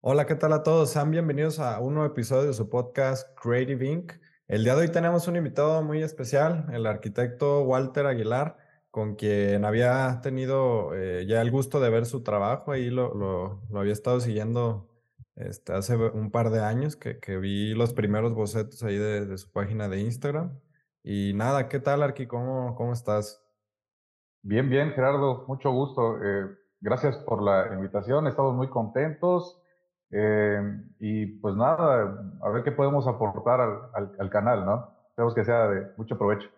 Hola, ¿qué tal a todos? Sean bienvenidos a un nuevo episodio de su podcast Creative Inc. El día de hoy tenemos un invitado muy especial, el arquitecto Walter Aguilar, con quien había tenido eh, ya el gusto de ver su trabajo. Ahí lo, había estado siguiendo este, hace un par de años que, vi los primeros bocetos ahí de, su página de Instagram. Y nada, ¿qué tal, Arqui? ¿Cómo, cómo estás? Bien, bien, Gerardo, mucho gusto. Eh, gracias por la invitación, estamos muy contentos. Eh, y pues nada, a ver qué podemos aportar al, al, al canal, ¿no? Esperemos que sea de mucho provecho.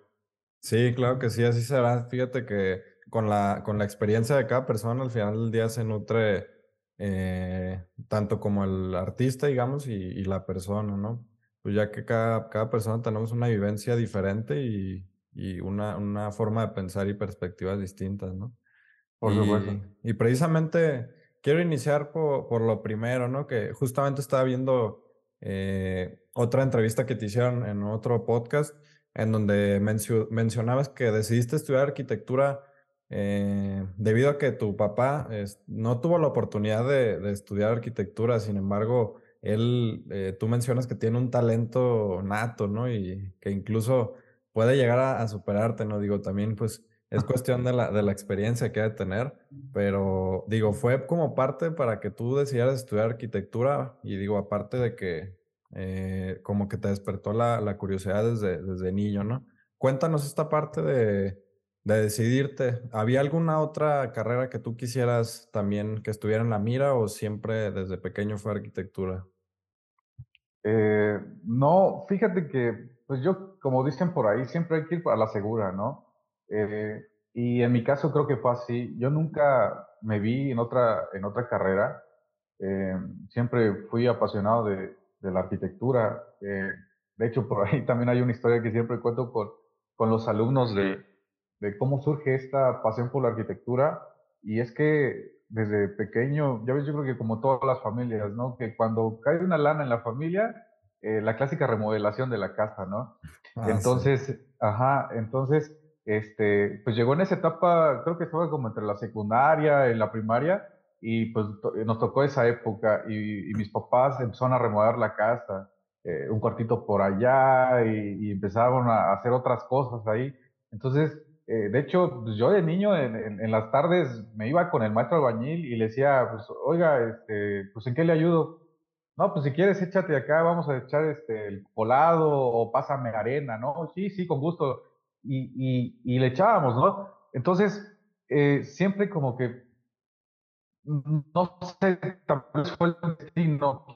Sí, claro que sí, así será. Fíjate que con la, con la experiencia de cada persona al final del día se nutre eh, tanto como el artista, digamos, y, y, la persona, ¿no? Pues ya que cada, cada persona tenemos una vivencia diferente y, y una, una forma de pensar y perspectivas distintas, ¿no? Por supuesto. Y, y precisamente quiero iniciar por, por, lo primero, ¿no? Que justamente estaba viendo eh, otra entrevista que te hicieron en otro podcast en donde mencio mencionabas que decidiste estudiar arquitectura eh, debido a que tu papá no tuvo la oportunidad de, de, estudiar arquitectura, sin embargo, él, eh, tú mencionas que tiene un talento nato, ¿no? Y que incluso puede llegar a, a superarte, ¿no? Digo, también pues es cuestión de la, de la experiencia que hay de tener, pero digo, fue como parte para que tú decidieras estudiar arquitectura y digo, aparte de que eh, como que te despertó la, la curiosidad desde, desde, niño, ¿no? Cuéntanos esta parte de, de, decidirte. ¿Había alguna otra carrera que tú quisieras también que estuviera en la mira o siempre desde pequeño fue arquitectura? Eh, no, fíjate que, pues yo, como dicen por ahí, siempre hay que ir a la segura, ¿no? Eh, y en mi caso creo que fue así. Yo nunca me vi en otra, en otra carrera. Eh, siempre fui apasionado de, de la arquitectura. Eh, de hecho, por ahí también hay una historia que siempre cuento con, con los alumnos de, de cómo surge esta pasión por la arquitectura. Y es que desde pequeño, ya ves, yo creo que como todas las familias, ¿no? Que cuando cae una lana en la familia, eh, la clásica remodelación de la casa, ¿no? Ah, entonces, sí. ajá, entonces, este, pues llegó en esa etapa, creo que estaba como entre la secundaria, en la primaria, y pues nos tocó esa época y, y, mis papás empezaron a remodelar la casa, eh, un cuartito por allá y, y, empezaron a hacer otras cosas ahí. Entonces, eh, de hecho, pues yo de niño en, en, en, las tardes me iba con el maestro albañil y le decía, pues, oiga, este, pues ¿en qué le ayudo? No, pues si quieres échate acá, vamos a echar este, el colado o pásame arena, ¿no? Sí, sí, con gusto. Y, y le echábamos, ¿no? Entonces, eh, siempre como que no sé, tal vez fue el destino,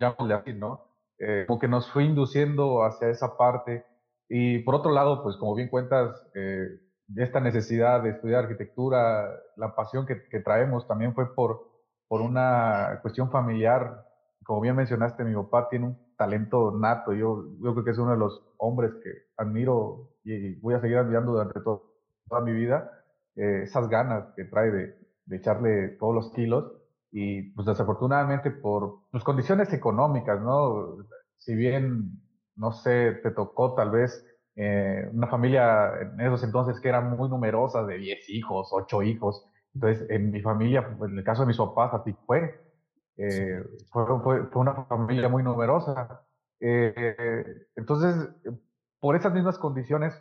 llamarle así, ¿no? Eh, como que nos fue induciendo hacia esa parte. Y por otro lado, pues como bien cuentas, eh, esta necesidad de estudiar arquitectura, la pasión que, que, traemos también fue por, por una cuestión familiar. Como bien mencionaste, mi papá tiene un talento nato. Yo, creo que es uno de los hombres que admiro y voy a seguir admirando durante toda mi vida. Eh, esas ganas que trae de, echarle todos los kilos y pues desafortunadamente por pues, condiciones económicas, ¿no? Si bien, no sé, te tocó tal vez eh, una familia en esos entonces que era muy numerosa, de 10 hijos, 8 hijos, entonces en mi familia, pues, en el caso de mis papás, así fue. Eh, fue, fue, fue, una familia muy numerosa. Eh, entonces, por esas mismas condiciones,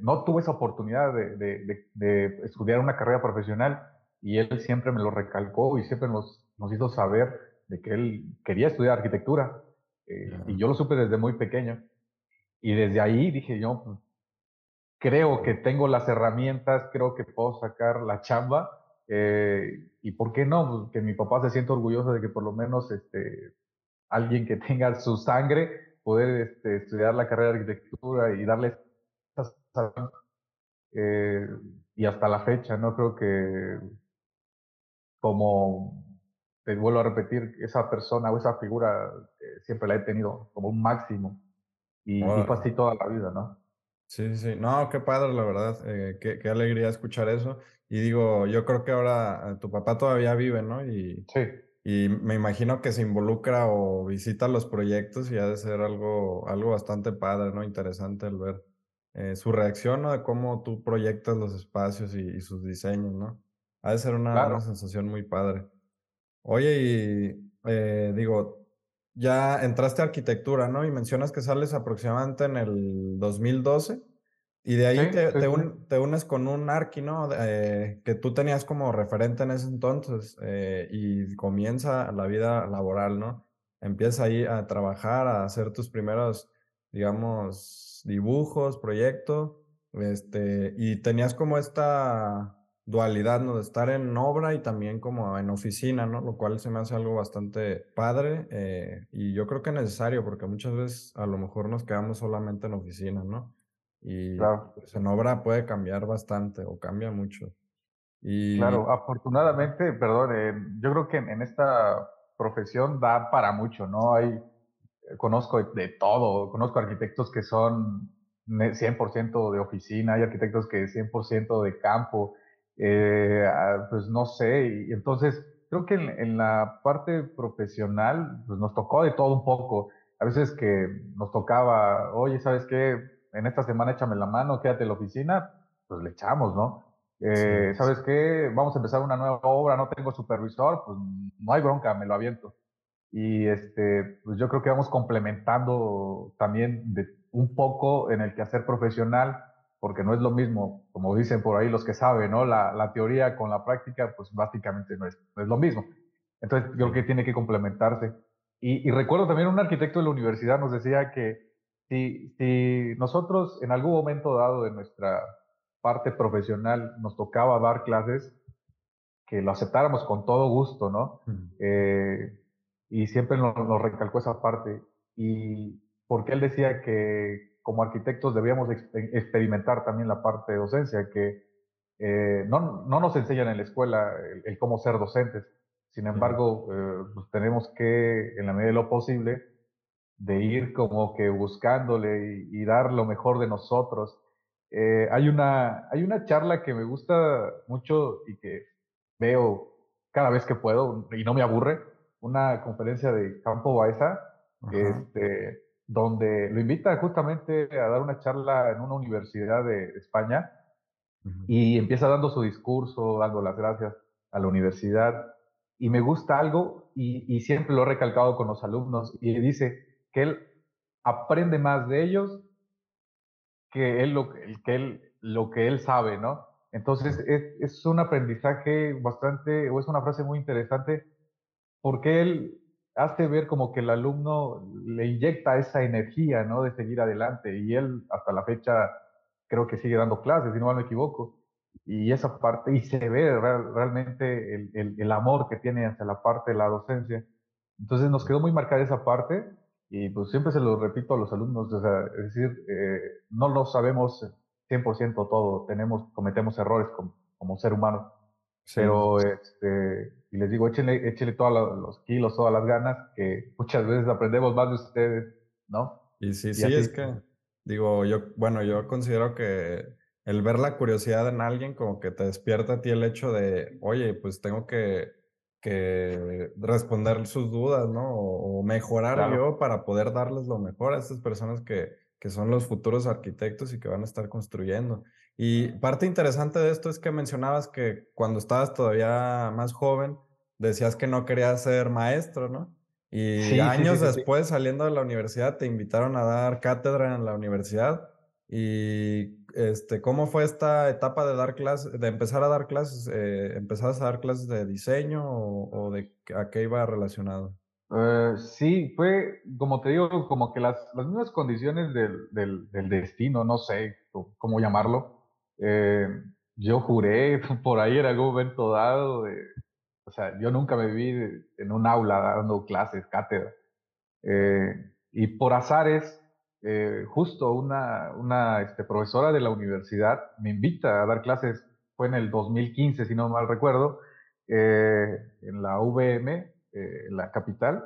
no tuve esa oportunidad de, de, de, de estudiar una carrera profesional y él siempre me lo recalcó y siempre nos, nos hizo saber de que él quería estudiar arquitectura. Eh. Y yo lo supe desde muy pequeño. Y desde ahí dije yo, creo que tengo las herramientas, creo que puedo sacar la chamba. Eh, y por qué no, pues, que mi papá se sienta orgulloso de que por lo menos este, alguien que tenga su sangre poder este, estudiar la carrera de arquitectura y darle eh, y hasta la fecha, ¿no? Creo que como, te vuelvo a repetir, esa persona o esa figura eh, siempre la he tenido como un máximo. Y, oh. y, fue así toda la vida, ¿no? Sí, sí, no, qué padre, la verdad, eh, qué, qué, alegría escuchar eso. Y digo, yo creo que ahora eh, tu papá todavía vive, ¿no? Y, sí. y me imagino que se involucra o visita los proyectos y ha de ser algo, algo bastante padre, ¿no? Interesante el ver eh, su reacción, ¿no? De cómo tú proyectas los espacios y, y sus diseños, ¿no? Ha de ser una, claro. una, sensación muy padre. Oye, y eh, digo, ya entraste a arquitectura, ¿no? Y mencionas que sales aproximadamente en el 2012. Y de Sí, ahí te, sí, te, sí, un- te unes con un arqui, ¿no? Eh, que tú tenías como referente en ese entonces eh, y comienza la vida laboral, ¿no? Empiezas ahí a trabajar, a hacer tus primeros, digamos, dibujos, proyecto, este, y tenías como esta dualidad, ¿no? De estar en obra y también como en oficina, ¿no? Lo cual se me hace algo bastante padre eh, y yo creo que necesario porque muchas veces a lo mejor nos quedamos solamente en oficina, ¿no? Y claro. pues, en obra puede cambiar bastante o cambia mucho. Y Claro, afortunadamente, perdón, eh, yo creo que en, en esta profesión da para mucho, ¿no? Hay, eh, conozco de, todo, conozco arquitectos que son ne- 100% de oficina, hay arquitectos que 100% de campo, eh, ah, pues no sé, y entonces creo que en, en la parte profesional, pues nos tocó de todo un poco. A veces que nos tocaba, oye, ¿sabes qué? En esta semana échame la mano, quédate en la oficina, pues le echamos, ¿no? sí, eh, ¿sabes qué? Vamos a empezar una nueva obra, no tengo supervisor, pues no hay bronca, me lo aviento. Y este, pues yo creo que vamos complementando también de un poco en el quehacer profesional, porque no es lo mismo, como dicen por ahí los que saben, ¿no? La, la teoría con la práctica, pues básicamente no es, no es lo mismo. Entonces, yo creo que tiene que complementarse. Y, y recuerdo también un arquitecto de la universidad nos decía que si, si nosotros en algún momento dado de nuestra parte profesional nos tocaba dar clases, que lo aceptáramos con todo gusto, ¿no? Eh, y siempre nos, nos recalcó esa parte. Y porque él decía que como arquitectos debíamos ex- experimentar también la parte de docencia, que eh, no, no nos enseñan en la escuela el, el cómo ser docentes. Sin embargo, eh, pues tenemos que, en la medida de lo posible, de ir como que buscándole y, y dar lo mejor de nosotros. Eh, hay, una, hay una charla que me gusta mucho y que veo cada vez que puedo y no me aburre, una conferencia de Campo Baeza, este, donde lo invita justamente a dar una charla en una universidad de España y empieza dando su discurso, dando las gracias a la universidad. Y me gusta algo, y, y siempre lo he recalcado con los alumnos, y dice que él aprende más de ellos que él lo, que él, lo que él sabe, ¿no? Entonces es, es un aprendizaje bastante, o es una frase muy interesante, porque él hace ver como que el alumno le inyecta esa energía, ¿no? De seguir adelante. Y él hasta la fecha creo que sigue dando clases, si no mal me equivoco. Y esa parte, y se ve real- realmente el, el, el amor que tiene hacia la parte de la docencia. Entonces nos quedó muy marcada esa parte y pues siempre se lo repito a los alumnos, o sea, es decir, eh, no lo sabemos 100% todo, tenemos, cometemos errores como, como ser humano, sí, pero este, y les digo, échenle, échenle todos los kilos, todas las ganas, que muchas veces aprendemos más de ustedes, ¿no? Y sí, Y sí, es así, que, digo, yo, bueno, yo considero que el ver la curiosidad en alguien como que te despierta a ti el hecho de, oye, pues tengo que, que responder sus dudas, ¿no? O, mejorar claro. yo para poder darles lo mejor a estas personas que, que son los futuros arquitectos y que van a estar construyendo. Y parte interesante de esto es que mencionabas que cuando estabas todavía más joven, decías que no querías ser maestro, ¿no? Y sí, años sí, sí. después, saliendo de la universidad, te invitaron a dar cátedra en la universidad. Y este, ¿cómo fue esta etapa de dar clases, de empezar a dar clases? Eh, ¿empezabas a dar clases de diseño o, o de a qué iba relacionado? Eh, sí, fue, como te digo, como que las, las mismas condiciones del, del, del destino, no sé cómo llamarlo. Eh, yo juré por ahí en algún momento dado, de, o sea, yo nunca me vi en un aula dando clases, cátedra. Eh, y por azares, eh, justo una, una este, profesora de la universidad me invita a dar clases, fue en el 2015, si no mal recuerdo, eh, en la VM, eh, en la capital.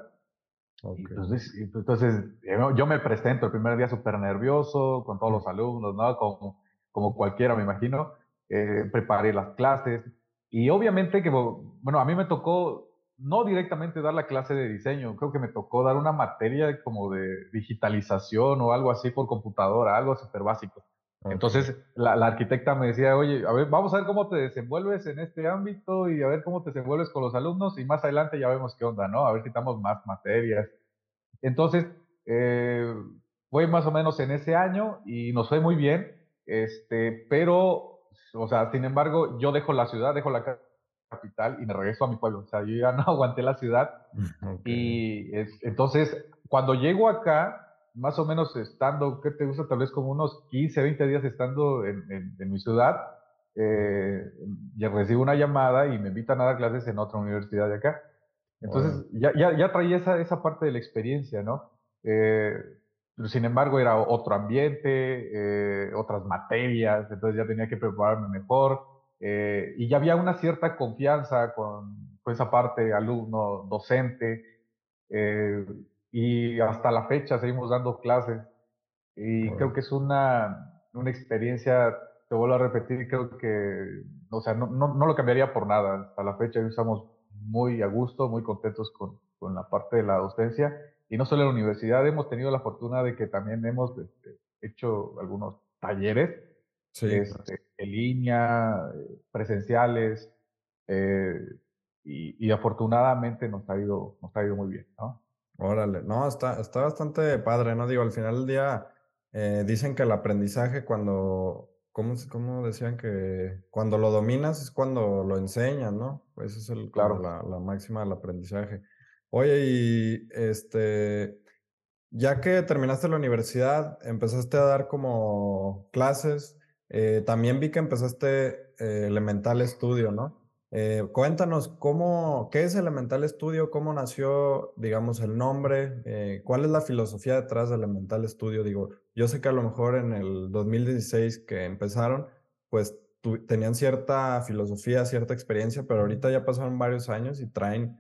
Y Ok. entonces, y pues, entonces eh, yo me presento el primer día súper nervioso con todos los alumnos, ¿no? Como, como cualquiera, me imagino. Eh, preparé las clases y obviamente que, bueno, a mí me tocó no directamente dar la clase de diseño, creo que me tocó dar una materia como de digitalización o algo así por computadora, algo súper básico. Entonces, la, arquitecta me decía, oye, a ver, vamos a ver cómo te desenvuelves en este ámbito y a ver cómo te desenvuelves con los alumnos y más adelante ya vemos qué onda, ¿no? A ver si estamos más materias. Entonces, eh, fue más o menos en ese año y nos fue muy bien, este, pero, o sea, sin embargo, yo dejo la ciudad, dejo la capital y me regreso a mi pueblo. O sea, yo ya no aguanté la ciudad. Y entonces, cuando llego acá, más o menos estando, ¿qué te gusta? Tal vez como unos 15, 20 días estando en, mi ciudad, eh, recibo una llamada y me invitan a dar clases en otra universidad de acá. Entonces, ya, ya, ya, traía esa, esa parte de la experiencia, ¿no? Eh, sin embargo, era otro ambiente, eh, otras materias, entonces ya tenía que prepararme mejor. Eh, y ya había una cierta confianza con, con esa parte alumno, docente. Eh, y hasta la fecha seguimos dando clases. Y creo que es una, una experiencia, te vuelvo a repetir, creo que, o sea, no, no, no, lo cambiaría por nada. Hasta la fecha estamos muy a gusto, muy contentos con, con la parte de la docencia. Y no solo en la universidad, hemos tenido la fortuna de que también hemos este, hecho algunos talleres este, en línea, eh, presenciales, eh, y, y, afortunadamente nos ha ido, nos ha ido muy bien, ¿no? Órale, no, está, está bastante padre, ¿no? Digo, al final del día eh, dicen que el aprendizaje cuando, ¿cómo, ¿cómo, decían que cuando lo dominas es cuando lo enseñas, ¿no? Pues es el, claro. la, la, máxima del aprendizaje. Oye, y este, ya que terminaste la universidad, empezaste a dar como clases, eh, también vi que empezaste eh, Elemental Studio, ¿no? Eh, cuéntanos cómo, qué es Elemental Studio, cómo nació, digamos, el nombre, cuál es la filosofía detrás de Elemental Studio. Digo, yo sé que a lo mejor en el 2016 que empezaron, pues tenían cierta filosofía, cierta experiencia, pero ahorita ya pasaron varios años y traen,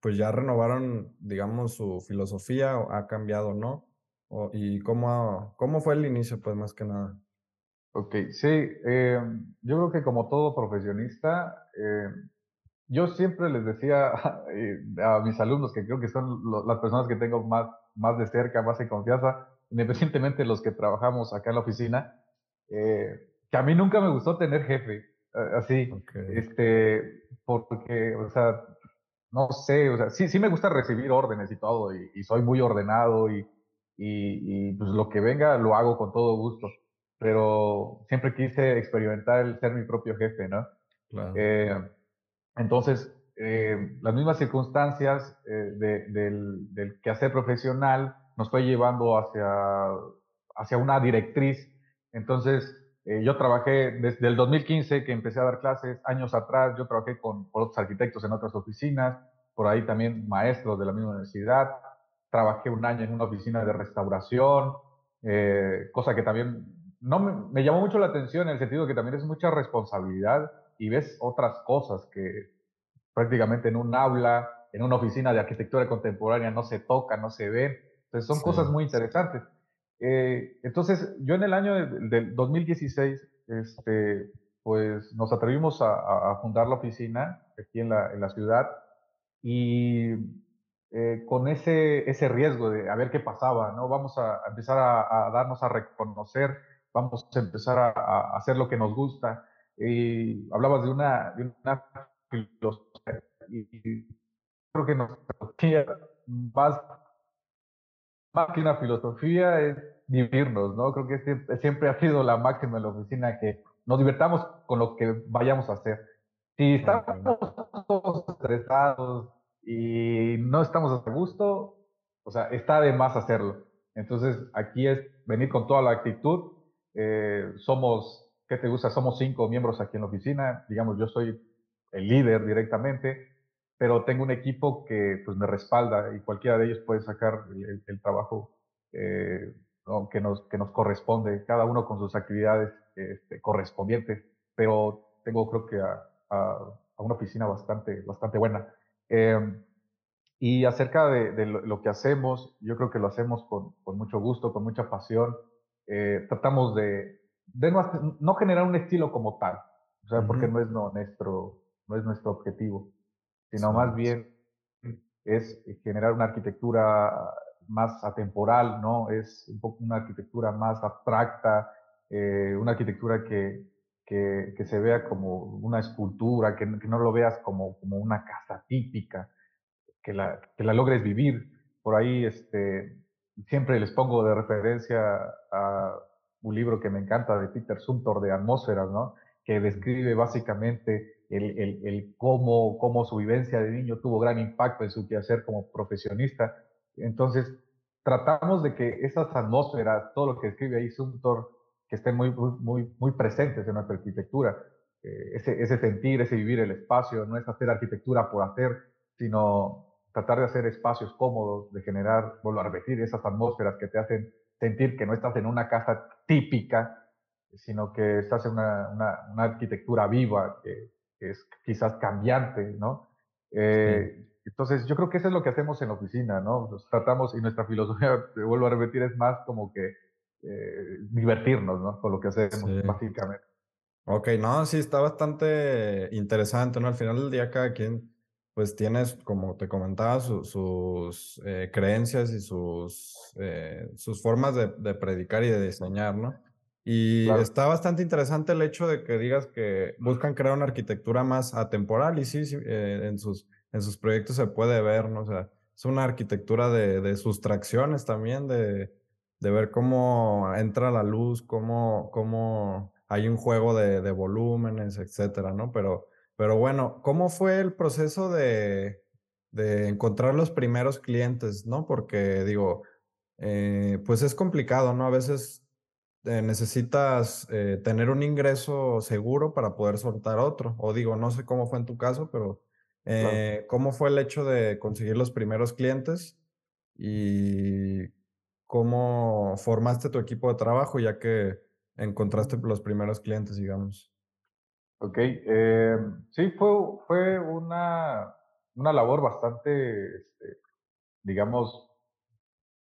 pues ya renovaron, digamos, su filosofía, o ha cambiado, ¿no? ¿Y cómo, cómo fue el inicio, pues más que nada? Ok, sí, eh, yo creo que como todo profesionista, eh, yo siempre les decía a, mis alumnos, que creo que son las personas que tengo más, más de cerca, más en confianza, independientemente de los que trabajamos acá en la oficina, eh, que a mí nunca me gustó tener jefe, así, este, porque, o sea, no sé, o sea, sí, sí me gusta recibir órdenes y todo, y, soy muy ordenado y, y, y, pues lo que venga lo hago con todo gusto pero siempre quise experimentar el ser mi propio jefe, ¿no? Eh, entonces, eh, las mismas circunstancias eh, del, del, quehacer profesional nos fue llevando hacia, hacia una directriz. Entonces, yo trabajé desde el 2015 que empecé a dar clases, años atrás yo trabajé con, con otros arquitectos en otras oficinas, por ahí también maestros de la misma universidad, trabajé un año en una oficina de restauración, cosa que también no me, llamó mucho la atención en el sentido que también es mucha responsabilidad y ves otras cosas que prácticamente en un aula, en una oficina de arquitectura contemporánea no se tocan, no se ven. Entonces son cosas muy interesantes. Eh, entonces yo en el año del 2016, este, pues nos atrevimos a, fundar la oficina aquí en la, en la ciudad y eh, con ese, ese riesgo de a ver qué pasaba, ¿no? Vamos a, empezar a, a darnos a reconocer vamos a empezar a, hacer lo que nos gusta. Y hablabas de una, de una filosofía, y creo que nuestra filosofía más, más que una filosofía es vivirnos, ¿no? Creo que siempre, ha sido la máxima en la oficina que nos divertamos con lo que vayamos a hacer. Si estamos todos estresados y no estamos a gusto, o sea, está de más hacerlo. Entonces, aquí es venir con toda la actitud eh, somos, ¿qué te gusta? Somos cinco miembros aquí en la oficina. Digamos, yo soy el líder directamente, pero tengo un equipo que pues, me respalda y cualquiera de ellos puede sacar el, trabajo eh, que, nos, que nos corresponde, cada uno con sus actividades este, correspondientes, pero tengo creo que a, una oficina bastante, bastante buena. Em, y acerca de, lo, que hacemos, yo creo que lo hacemos con, con mucho gusto, con mucha pasión. Eh, tratamos de, no, generar un estilo como tal, o sea, porque no es, nuestro, no es nuestro objetivo, sino más bien es generar una arquitectura más atemporal, ¿no? Es un poco una arquitectura más abstracta, eh, una arquitectura que, que, se vea como una escultura, que, no lo veas como, como una casa típica, que la, que la logres vivir. Por ahí este, siempre les pongo de referencia a un libro que me encanta de Peter Sumter de Atmósferas, ¿no? que describe básicamente el, el, el, cómo, cómo su vivencia de niño tuvo gran impacto en su quehacer como profesionista. Entonces, tratamos de que esas atmósferas, todo lo que escribe ahí Sumter, que estén muy, muy, muy presentes en nuestra arquitectura. Eh, ese, ese sentir, ese vivir el espacio, no es hacer arquitectura por hacer, sino tratar de hacer espacios cómodos, de generar, vuelvo a repetir, esas atmósferas que te hacen sentir que no estás en una casa típica, sino que estás en una, una, arquitectura viva, que, es quizás cambiante, ¿no? Eh, entonces, yo creo que eso es lo que hacemos en la oficina, ¿no? Nos tratamos, y nuestra filosofía, te vuelvo a repetir, es más como que eh, divertirnos, ¿no? Con lo que hacemos, básicamente. Ok, no, sí, está bastante interesante, ¿no? Al final del día cada quien, pues tienes, como te comentaba, sus eh, creencias y sus, eh, sus formas de, de, predicar y de diseñar, ¿no? Y está bastante interesante el hecho de que digas que buscan crear una arquitectura más atemporal y sí, sí en, sus, en sus proyectos se puede ver, ¿no? O sea, es una arquitectura de, de sustracciones también, de, de ver cómo entra la luz, cómo, cómo hay un juego de, de volúmenes, etcétera, ¿no? Pero, pero bueno, ¿cómo fue el proceso de, de encontrar los primeros clientes, ¿no? Porque digo, eh, pues es complicado, ¿no? A veces eh, necesitas eh, tener un ingreso seguro para poder soltar otro. O digo, no sé cómo fue en tu caso, pero ¿cómo fue el hecho de conseguir los primeros clientes? Y ¿Cómo formaste tu equipo de trabajo ya que encontraste los primeros clientes, digamos? Ok, eh, sí, fue, fue una, una labor bastante, este, digamos,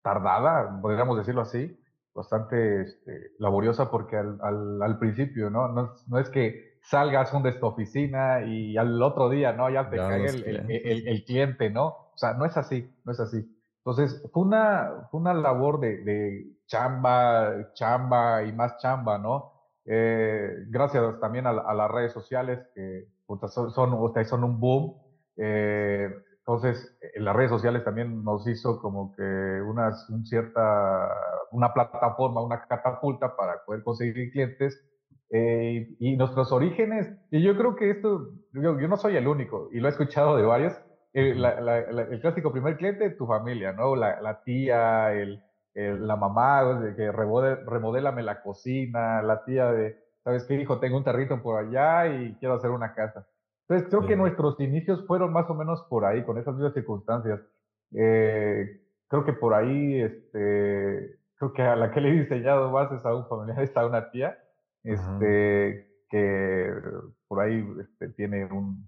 tardada, podríamos decirlo así, bastante este, laboriosa porque al, al, al principio, ¿no? ¿no? ¿no? es que salgas de esta oficina y al otro día, ¿no? Ya te cae el, el, el, cliente, ¿no? O sea, no es así, no es así. Entonces, fue una, fue una labor de, de, chamba, chamba y más chamba, ¿no? Eh, gracias también a, las redes sociales que son, son, son un boom. Eh, entonces, en las redes sociales también nos hizo como que una, un cierta, una plataforma, una catapulta para poder conseguir clientes. Eh, y nuestros orígenes, y yo creo que esto, yo, yo no soy el único, y lo he escuchado de varios, el clásico primer cliente, tu familia, ¿no? La, tía, el, la mamá, que remodélame la cocina, la tía de, ¿sabes qué, hijo? Tengo un territo por allá y quiero hacer una casa. Entonces, creo que nuestros inicios fueron más o menos por ahí, con esas mismas circunstancias. Eh, creo que por ahí, este, creo que a la que le he diseñado más es a un familiar, es a una tía, este, que por ahí este, tiene un,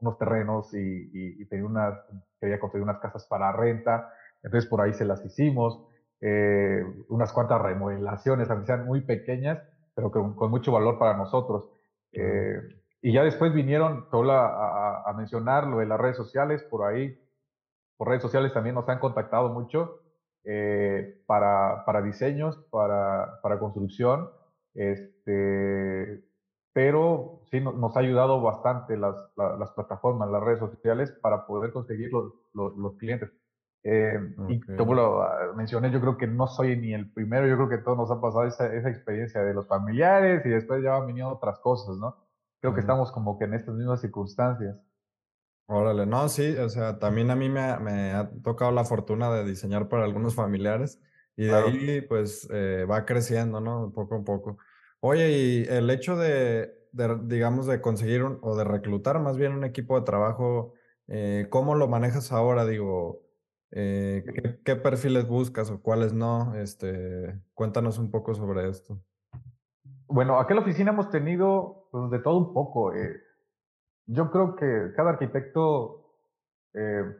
unos terrenos y, tenía unas, quería construir unas casas para renta, entonces por ahí se las hicimos, eh, unas cuantas remodelaciones, aunque sean muy pequeñas, pero con, con mucho valor para nosotros. Eh, y ya después vinieron, Tola, a, a, mencionar lo de las redes sociales, por ahí, por redes sociales también nos han contactado mucho eh, para, para diseños, para, para construcción. Este, pero sí nos ha ayudado bastante las, las, plataformas, las redes sociales para poder conseguir los, los, clientes. Eh, Y como lo ah, mencioné, yo creo que no soy ni el primero, yo creo que todos nos ha pasado esa, esa experiencia de los familiares y después ya van viniendo otras cosas, ¿no? Creo que estamos como que en estas mismas circunstancias. Órale, no, sí, o sea, también a mí me, me ha tocado la fortuna de diseñar para algunos familiares y de ahí pues eh, va creciendo, ¿no? Poco a poco. Oye, y el hecho de, digamos, de conseguir o de reclutar más bien un equipo de trabajo, eh, ¿cómo lo manejas ahora? Digo, eh, ¿qué, perfiles buscas o cuáles no? Este, cuéntanos un poco sobre esto. Bueno, aquí en la oficina hemos tenido pues, de todo un poco. Eh. yo creo que cada arquitecto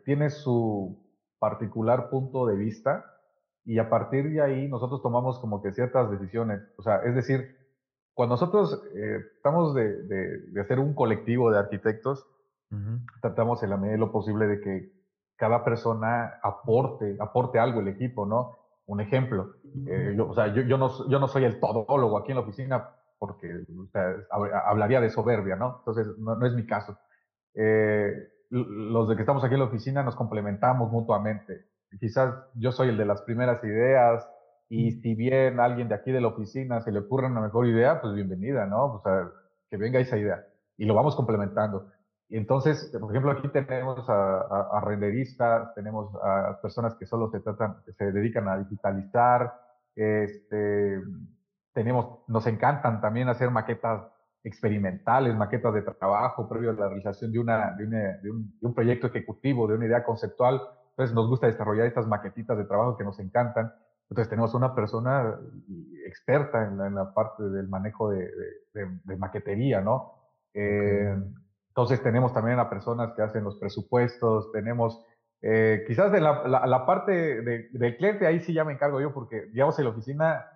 tiene su particular punto de vista y a partir de ahí nosotros tomamos como que ciertas decisiones. O sea, es decir, cuando nosotros eh, tratamos de, de, hacer un colectivo de arquitectos, tratamos en la medida de lo posible de que cada persona aporte, aporte algo el equipo, ¿no? Un ejemplo, eh, yo, o sea, yo, yo, no, yo no soy el todólogo aquí en la oficina porque hablaría de soberbia, ¿no? Entonces, no, es mi caso. Eh, los de que estamos aquí en la oficina nos complementamos mutuamente. Quizás yo soy el de las primeras ideas y si bien alguien de aquí de la oficina se le ocurre una mejor idea, pues bienvenida, ¿no? O sea, que venga esa idea y lo vamos complementando. Y entonces, por ejemplo, aquí tenemos a, renderistas, tenemos a personas que solo se tratan, que se dedican a digitalizar, este, tenemos, nos encantan también hacer maquetas experimentales, maquetas de trabajo previo a la realización de, una, de, un, proyecto ejecutivo, de una idea conceptual. Entonces nos gusta desarrollar estas maquetitas de trabajo que nos encantan. Entonces tenemos una persona experta en la, parte del manejo de, maquetería, ¿no? Eh, entonces tenemos también a personas que hacen los presupuestos, tenemos eh, quizás de la, la, parte de, del cliente, ahí sí ya me encargo yo, porque digamos en la oficina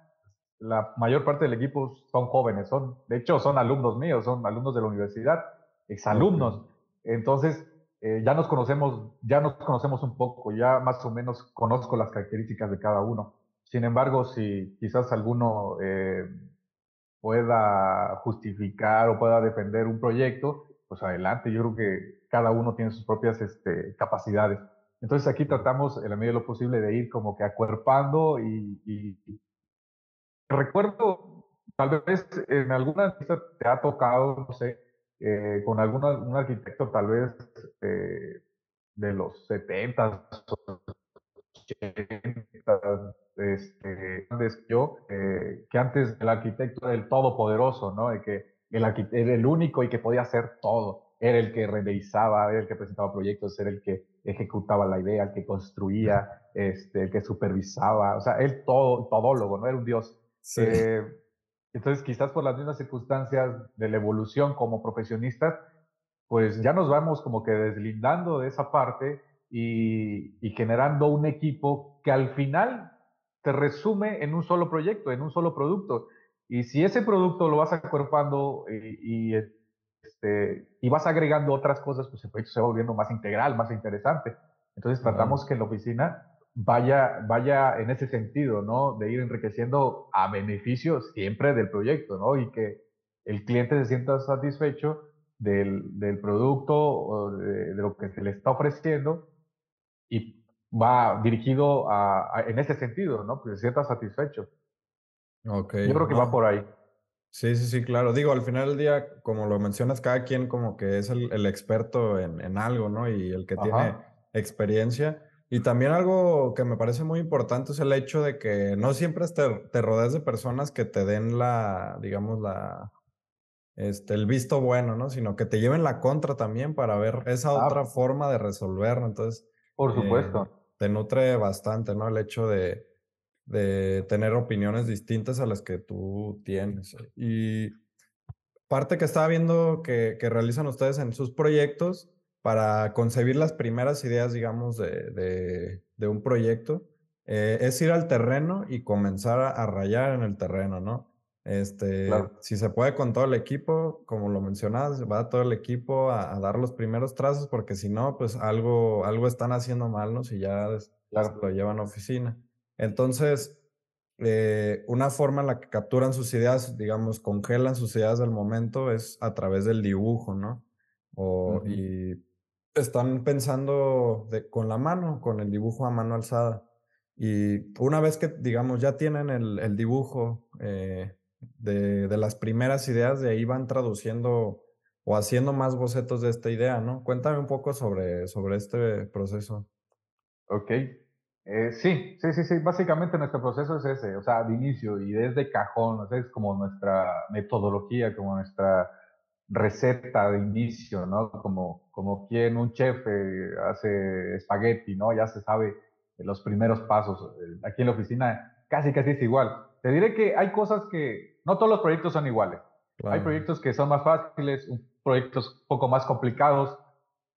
la mayor parte del equipo son jóvenes, son, de hecho son alumnos míos, son alumnos de la universidad, exalumnos. Entonces, eh, ya nos conocemos, ya nos conocemos un poco, ya más o menos conozco las características de cada uno. Sin embargo, si quizás alguno eh, pueda justificar o pueda defender un proyecto, pues adelante. Yo creo que cada uno tiene sus propias este, capacidades. Entonces aquí tratamos, en la medida de lo posible, de ir como que acuerpando y, y recuerdo, tal vez en alguna te ha tocado, no sé, eh, con algún un arquitecto tal vez eh, de los 70 80 este, yo, eh, que antes el arquitecto era el todopoderoso, ¿no? De que el era el único y que podía hacer todo. Era el que renderizaba, era el que presentaba proyectos, era el que ejecutaba la idea, el que construía, este, el que supervisaba, o sea, él todo, todólogo, ¿no? Era un dios. Eh, entonces, quizás por las mismas circunstancias de la evolución como profesionistas, pues ya nos vamos como que deslindando de esa parte y, generando un equipo que al final te resume en un solo proyecto, en un solo producto. Y si ese producto lo vas acuerpando y, y, este, y vas agregando otras cosas, pues el proyecto se va volviendo más integral, más interesante. Entonces tratamos que en la oficina vaya, vaya en ese sentido, ¿no? De ir enriqueciendo a beneficio siempre del proyecto, ¿no? Y que el cliente se sienta satisfecho del, del producto o de, lo que se le está ofreciendo y va dirigido a, en ese sentido, ¿no? Que se sienta satisfecho. Okay. Yo creo que va por ahí. Sí, sí, sí, claro. Digo, al final del día, como lo mencionas, cada quien como que es el, el experto en, en, algo, ¿no? Y el que tiene experiencia. Y también algo que me parece muy importante es el hecho de que no siempre te, te rodeas de personas que te den la, digamos, la, este, el visto bueno, ¿no? Sino que te lleven la contra también para ver esa ah. otra forma de resolverlo. Entonces, por supuesto. Eh, te nutre bastante, ¿no? El hecho de, de tener opiniones distintas a las que tú tienes. Y parte que estaba viendo que, que realizan ustedes en sus proyectos para concebir las primeras ideas, digamos, de, de, un proyecto, eh, es ir al terreno y comenzar a, rayar en el terreno, ¿no? Este, Si se puede con todo el equipo, como lo mencionabas, va todo el equipo a, dar los primeros trazos, porque si no, pues algo, algo están haciendo mal, ¿no? Si ya lo llevan a oficina. Entonces, eh, una forma en la que capturan sus ideas, digamos, congelan sus ideas del momento, es a través del dibujo, ¿no? O, Y están pensando con la mano, con el dibujo a mano alzada. Y una vez que, digamos, ya tienen el, dibujo eh, de, de, las primeras ideas, de ahí van traduciendo o haciendo más bocetos de esta idea, ¿no? Cuéntame un poco sobre, sobre este proceso. Ok. Eh, sí, sí, sí, sí. Básicamente nuestro proceso es ese, o sea, de inicio y desde cajón, es como nuestra metodología, como nuestra receta de inicio, ¿no? Como, como quien un chef eh, hace espagueti, ¿no? Ya se sabe los primeros pasos. Eh, aquí en la oficina casi, casi es igual. Te diré que hay cosas que, no todos los proyectos son iguales. Hay proyectos que son más fáciles, proyectos un poco más complicados,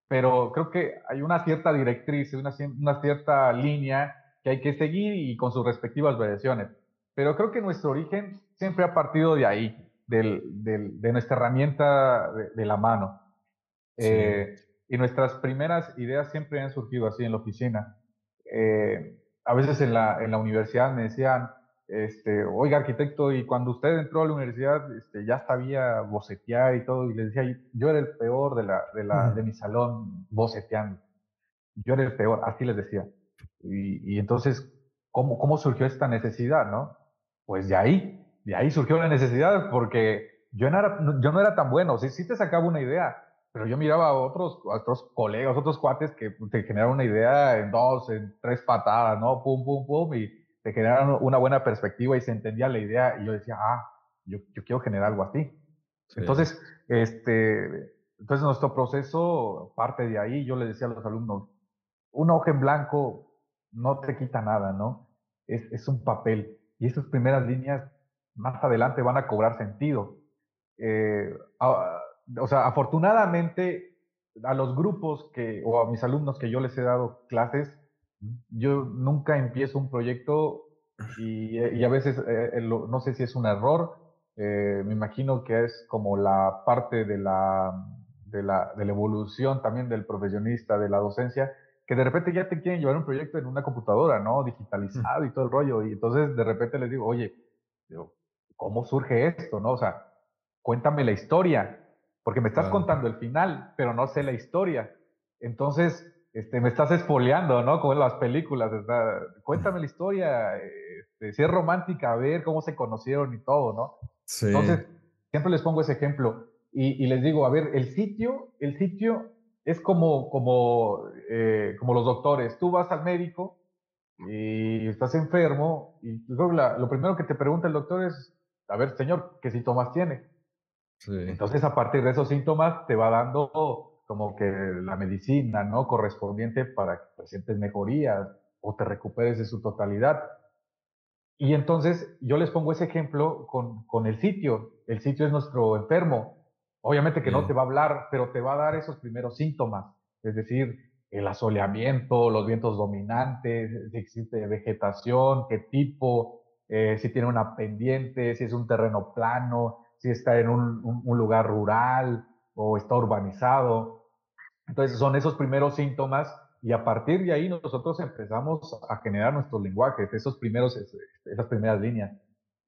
pero creo que hay una cierta directriz, una, una cierta línea que hay que seguir y con sus respectivas variaciones. Pero creo que nuestro origen siempre ha partido de ahí del, del, de nuestra herramienta de, la mano. Eh, Y nuestras primeras ideas siempre han surgido así en la oficina. Eh, a veces en la, en la universidad me decían, este, oiga arquitecto, y cuando usted entró a la universidad este, ya sabía bocetear y todo, y le decía, yo era el peor de, la, de, la, de mi salón boceteando. Yo era el peor, así les decía. Y, y entonces, ¿cómo, ¿cómo surgió esta necesidad, no? Pues de ahí, de ahí surgió la necesidad, porque yo no era, yo no era tan bueno, sí, sí te sacaba una idea, pero yo miraba a otros, otros colegas, otros cuates que te generaron una idea en dos, en tres patadas, ¿no? Pum, pum, pum, y te generaron una buena perspectiva y se entendía la idea y yo decía, ah, yo, yo quiero generar algo así. Entonces, este, entonces nuestro proceso parte de ahí, yo le decía a los alumnos, un hoja en blanco no te quita nada, ¿no? Es, es un papel y esas primeras líneas más adelante van a cobrar sentido. Eh, o sea, afortunadamente a los grupos que, o a mis alumnos que yo les he dado clases, yo nunca empiezo un proyecto y, y a veces eh, no sé si es un error, eh, me imagino que es como la parte de la, de la, de la evolución también del profesionista, de la docencia, que de repente ya te quieren llevar un proyecto en una computadora, ¿no? Digitalizado y todo el rollo. Y entonces de repente les digo, oye, ¿cómo surge esto, no? O sea, cuéntame la historia, porque me estás contando el final, pero no sé la historia. Entonces, este, me estás espoleando, ¿no? Como en las películas, cuéntame la historia, este, si es romántica, a ver cómo se conocieron y todo, ¿no? Sí. Entonces, siempre les pongo ese ejemplo y, les digo, a ver, el sitio, el sitio es como, como, eh, como los doctores. Tú vas al médico y estás enfermo y lo primero que te pregunta el doctor es, a ver, señor, ¿qué síntomas tiene? Entonces, a partir de esos síntomas, te va dando como que la medicina, ¿no? Correspondiente para que presentes mejoría o te recuperes de su totalidad. Y entonces, yo les pongo ese ejemplo con, con el sitio. El sitio es nuestro enfermo. Obviamente que no te va a hablar, pero te va a dar esos primeros síntomas. Es decir, el asoleamiento, los vientos dominantes, si existe vegetación, qué tipo, eh, si tiene una pendiente, si es un terreno plano, si está en un, lugar rural o está urbanizado. Entonces son esos primeros síntomas y a partir de ahí nosotros empezamos a generar nuestros lenguajes, esos primeros, esas primeras líneas.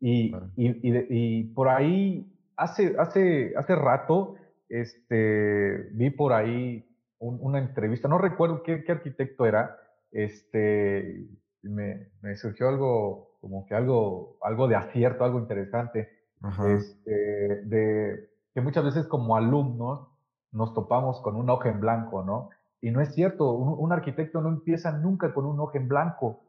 Y, y, por ahí, hace, hace, hace rato, este, vi por ahí una entrevista, no recuerdo qué, qué arquitecto era, este, me, me, surgió algo, como que algo, algo de acierto, algo interesante. Este, de que muchas veces como alumnos nos topamos con un hoja en blanco, ¿no? Y no es cierto, un, arquitecto no empieza nunca con un hoja en blanco.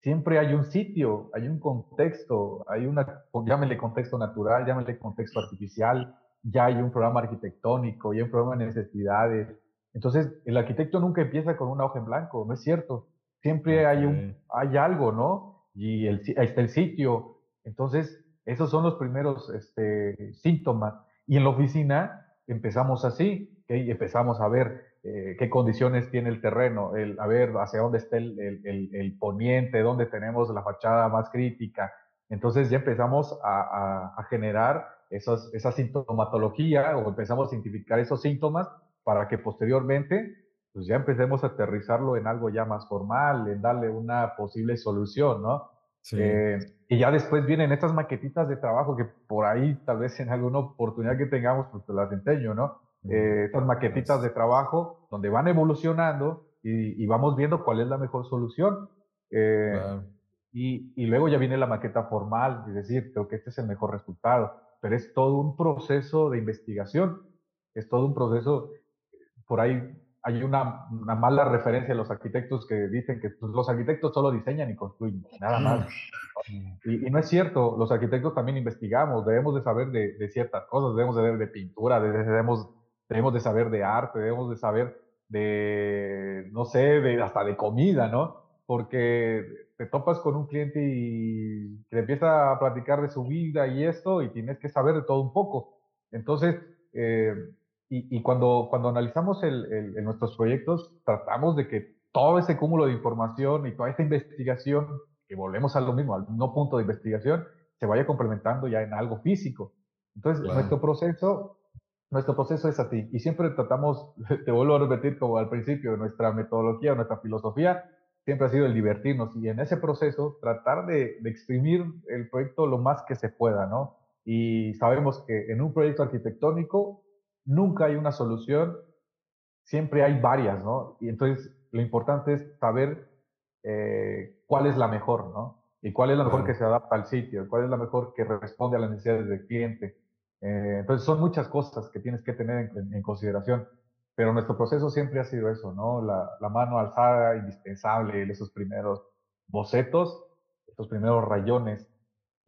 Siempre hay un sitio, hay un contexto, hay una, llámele contexto natural, llámele contexto artificial, ya hay un programa arquitectónico, ya hay un programa de necesidades. Entonces, el arquitecto nunca empieza con una hoja en blanco, no es cierto. Siempre hay, un, hay algo, ¿no? Y el, ahí está el sitio. Entonces, esos son los primeros este, síntomas. Y en la oficina empezamos así, que empezamos a ver eh, qué condiciones tiene el terreno, el, a ver hacia dónde está el, el, poniente, dónde tenemos la fachada más crítica. Entonces ya empezamos a, a, generar esos, esa sintomatología o empezamos a identificar esos síntomas para que posteriormente pues ya empecemos a aterrizarlo en algo ya más formal, en darle una posible solución, ¿no? Eh, y ya después vienen estas maquetitas de trabajo que por ahí tal vez en alguna oportunidad que tengamos, pues te las enseño, ¿no? Eh, estas maquetitas de trabajo donde van evolucionando y, vamos viendo cuál es la mejor solución. Eh, y, y, luego ya viene la maqueta formal, es decir, creo que este es el mejor resultado, pero es todo un proceso de investigación, es todo un proceso, por ahí hay una, una, mala referencia a los arquitectos que dicen que pues, los arquitectos solo diseñan y construyen, nada más. Y, y, no es cierto, los arquitectos también investigamos, debemos de saber de, de ciertas cosas, debemos de saber de pintura, debemos, debemos de saber de arte, debemos de saber de, no sé, de, hasta de comida, ¿no? Porque te topas con un cliente y que empieza a platicar de su vida y esto y tienes que saber de todo un poco. Entonces, eh, y, cuando, cuando analizamos el, nuestros proyectos, tratamos de que todo ese cúmulo de información y toda esta investigación, que volvemos a lo mismo, al no punto de investigación, se vaya complementando ya en algo físico. Entonces, nuestro proceso nuestro proceso es así y siempre tratamos, te vuelvo a repetir como al principio, nuestra metodología, nuestra filosofía siempre ha sido el divertirnos y en ese proceso tratar de, de exprimir el proyecto lo más que se pueda, ¿no? Y sabemos que en un proyecto arquitectónico nunca hay una solución, siempre hay varias, ¿no? Y entonces lo importante es saber eh, cuál es la mejor, ¿no? Y cuál es la mejor que se adapta al sitio, cuál es la mejor que responde a las necesidades del cliente. Eh, entonces son muchas cosas que tienes que tener en, consideración, pero nuestro proceso siempre ha sido eso, ¿no? La, la mano alzada, indispensable, esos primeros bocetos, esos primeros rayones.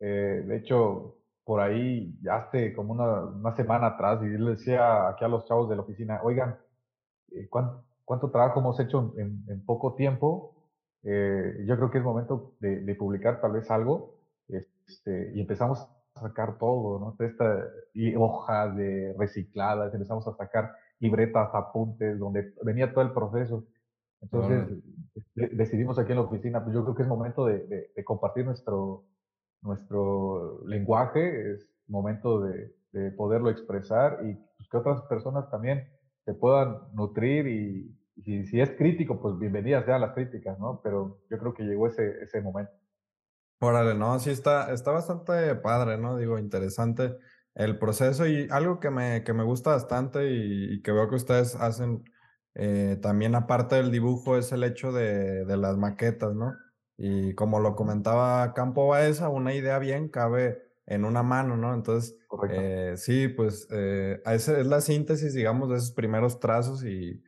Eh, de hecho, por ahí, ya hace como una, una, semana atrás, y le decía aquí a los chavos de la oficina, oigan, ¿cuánto, cuánto trabajo hemos hecho en, en poco tiempo? Eh, yo creo que es momento de, publicar tal vez algo este, y empezamos a sacar todo, ¿no? Esta, y hojas de recicladas, empezamos a sacar libretas, apuntes, donde venía todo el proceso. Entonces decidimos aquí en la oficina, pues yo creo que es momento de, compartir nuestro, nuestro lenguaje, es momento de, poderlo expresar y pues, que otras personas también se puedan nutrir y, y si, es crítico, pues bienvenidas sean las críticas, ¿no? Pero yo creo que llegó ese, ese momento. Órale, no, sí está, está bastante padre, ¿no? Digo, interesante el proceso y algo que me, que me gusta bastante y, que veo que ustedes hacen eh, también aparte del dibujo es el hecho de, de, las maquetas, ¿no? Y como lo comentaba Campo Baeza, una idea bien cabe en una mano, ¿no? Entonces, eh, sí, pues eh, esa es la síntesis, digamos, de esos primeros trazos y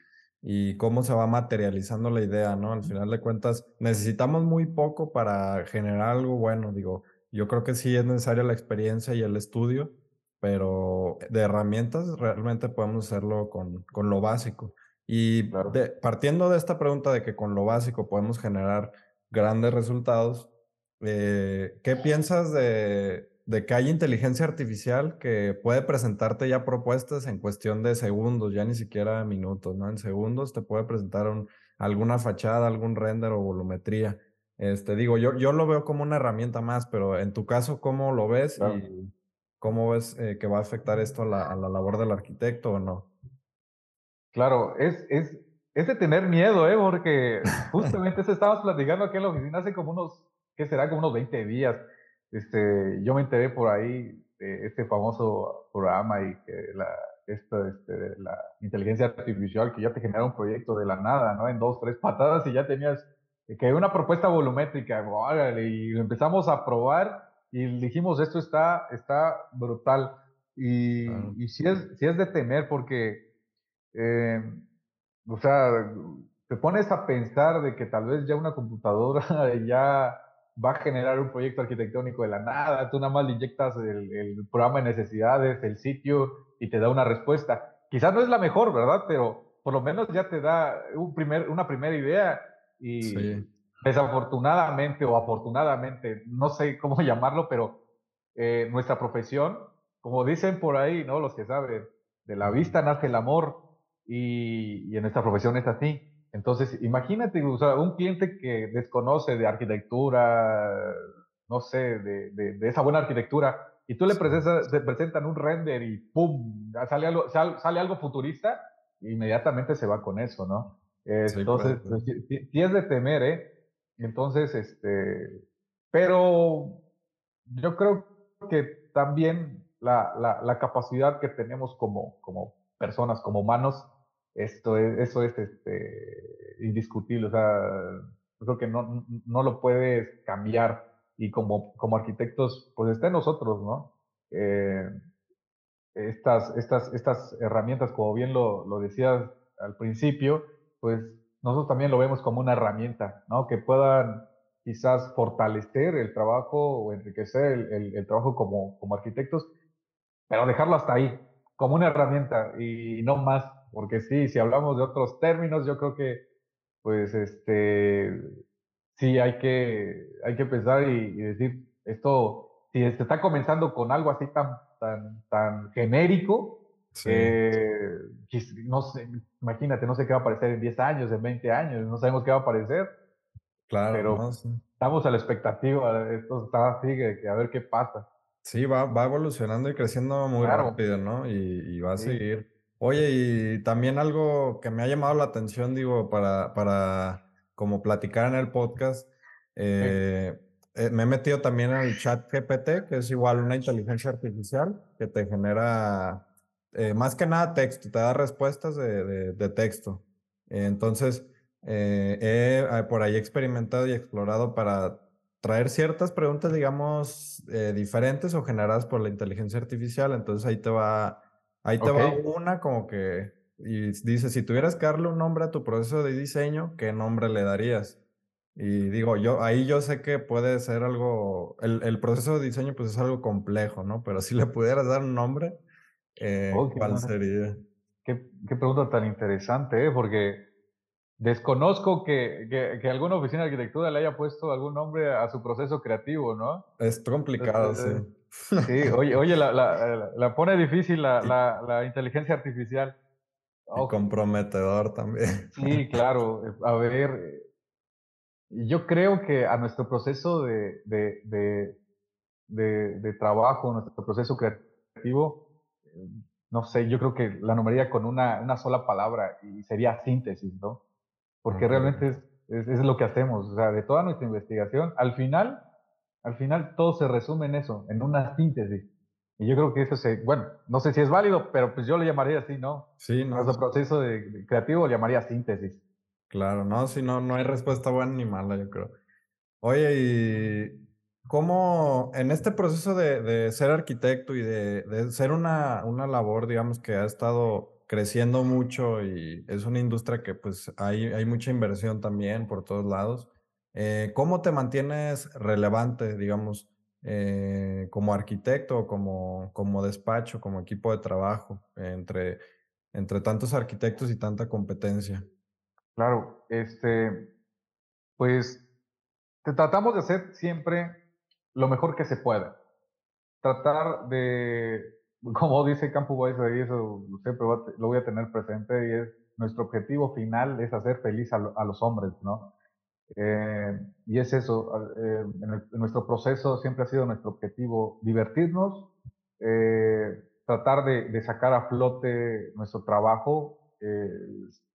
y cómo se va materializando la idea, ¿no? Al final de cuentas, necesitamos muy poco para generar algo bueno, digo, yo creo que sí es necesaria la experiencia y el estudio, pero de herramientas realmente podemos hacerlo con, con lo básico. Y partiendo de esta pregunta de que con lo básico podemos generar grandes resultados, eh, ¿qué piensas de, de que hay inteligencia artificial que puede presentarte ya propuestas en cuestión de segundos, ya ni siquiera minutos, ¿no? En segundos te puede presentar alguna fachada, algún render o volumetría. Este, digo, yo, yo lo veo como una herramienta más, pero en tu caso, ¿cómo lo ves y cómo ves eh, que va a afectar esto a la, a la, labor del arquitecto o no? Claro, es, es, es de tener miedo, ¿eh? Porque justamente eso estábamos platicando aquí en la oficina hace como unos, ¿qué será? Como unos 20 días este, yo me enteré por ahí de este famoso programa y que la, esto, este, la inteligencia artificial que ya te genera un proyecto de la nada, ¿no? En dos, tres patadas y ya tenías que una propuesta volumétrica, y empezamos a probar y dijimos, esto está, está brutal. Y, y si, es, si es de temer porque, eh, o sea, te pones a pensar de que tal vez ya una computadora ya va a generar un proyecto arquitectónico de la nada, tú nada más le inyectas el, programa de necesidades, el sitio y te da una respuesta. Quizás no es la mejor, ¿verdad? Pero por lo menos ya te da un primer, una primera idea y desafortunadamente o afortunadamente, no sé cómo llamarlo, pero eh, nuestra profesión, como dicen por ahí, ¿no? Los que saben, de la vista nace el amor y, y en nuestra profesión es así entonces, imagínate, un cliente que desconoce de arquitectura, no sé, de, esa buena arquitectura, y tú le presentas, te presentan un render y ¡pum! Sale algo, sale, algo futurista, inmediatamente se va con eso, ¿no? entonces, sí, es de temer, ¿eh? Entonces, este, pero yo creo que también la, la capacidad que tenemos como, como personas, como humanos, esto es, eso es este, indiscutible, o sea, creo que no, no lo puedes cambiar y como, como arquitectos, pues está en nosotros, ¿no? Eh, estas, estas, estas herramientas, como bien lo, lo decías al principio, pues nosotros también lo vemos como una herramienta, ¿no? Que puedan quizás fortalecer el trabajo o enriquecer el, el, el trabajo como, como arquitectos, pero dejarlo hasta ahí, como una herramienta y no más porque sí, si hablamos de otros términos, yo creo que, pues, este, sí hay que, hay que pensar y, decir, esto, si se está comenzando con algo así tan, tan, tan genérico, eh, no sé, imagínate, no sé qué va a aparecer en 10 años, en 20 años, no sabemos qué va a aparecer. Claro, pero estamos a la expectativa, esto está así, que, a ver qué pasa. Sí, va, va evolucionando y creciendo muy Claro, rápido, ¿no? Y, y va a sí, seguir. Oye, y también algo que me ha llamado la atención, digo, para, para como platicar en el podcast, eh, eh, me he metido también el chat GPT, que es igual una inteligencia artificial que te genera, eh, más que nada texto, te da respuestas de, de- de texto. entonces, eh, he eh, por ahí experimentado y explorado para traer ciertas preguntas, digamos, eh, diferentes o generadas por la inteligencia artificial. Entonces ahí te va, ahí te va una como que, y dice, si tuvieras que darle un nombre a tu proceso de diseño, ¿qué nombre le darías? Y digo, yo, ahí yo sé que puede ser algo, el, el proceso de diseño pues es algo complejo, ¿no? Pero si le pudieras dar un nombre, eh, ok, ¿cuál sé, sería? qué, qué pregunta tan interesante, ¿eh? Porque desconozco que, que, que alguna oficina de arquitectura le haya puesto algún nombre a su proceso creativo, ¿no? Es complicado, sí. Sí, oye, oye, la, la, la- pone difícil la, la, la inteligencia artificial. y comprometedor también. sí, claro. eh, A ver, eh, yo creo que a nuestro proceso de, de, de, de, de trabajo, nuestro proceso creativo, no sé, yo creo que la nombraría con una, una sola palabra y sería síntesis, ¿no? Porque Ok, realmente es, es, es lo que hacemos, o sea, de toda nuestra investigación, al final, al final todo se resume en eso, en una síntesis. Y yo creo que eso se, bueno, no sé si es válido, pero pues yo le llamaría así, ¿no? sí, no, Nuestro proceso de, de creativo le llamaría síntesis. Claro, no, si no, no hay respuesta buena ni mala, yo creo. Oye, ¿y cómo en este proceso de, de ser arquitecto y de, de ser una, una labor, digamos, que ha estado creciendo mucho y es una industria que pues hay, hay mucha inversión también por todos lados, eh, ¿cómo te mantienes relevante, digamos, eh, como arquitecto, como, como despacho, como equipo de trabajo, entre, entre tantos arquitectos y tanta competencia? Claro, este, pues te tratamos de hacer siempre lo mejor que se pueda. Tratar de, como dice Campo y eso siempre lo voy a tener presente, y es nuestro objetivo final es hacer feliz a, lo- a los hombres, ¿no? Eh, y es eso, eh, en, el- en nuestro proceso siempre ha sido nuestro objetivo divertirnos, eh, tratar de, de sacar a flote nuestro trabajo. Eh,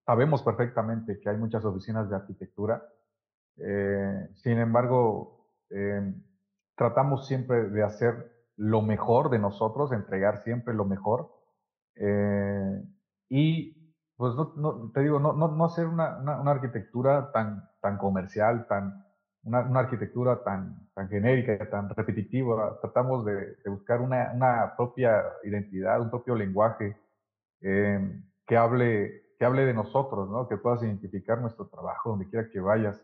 sabemos perfectamente que hay muchas oficinas de arquitectura, eh, sin embargo, eh, tratamos siempre de hacer lo mejor de nosotros, entregar siempre lo mejor. y pues no, no- te digo, no, no, no hacer una, una, una arquitectura tan, tan comercial, tan, una, una arquitectura tan, tan genérica, tan repetitiva. Tratamos de, de buscar una, una propia identidad, un propio lenguaje eh, que, hable, que hable de nosotros, ¿no? que puedas identificar nuestro trabajo donde quiera que vayas.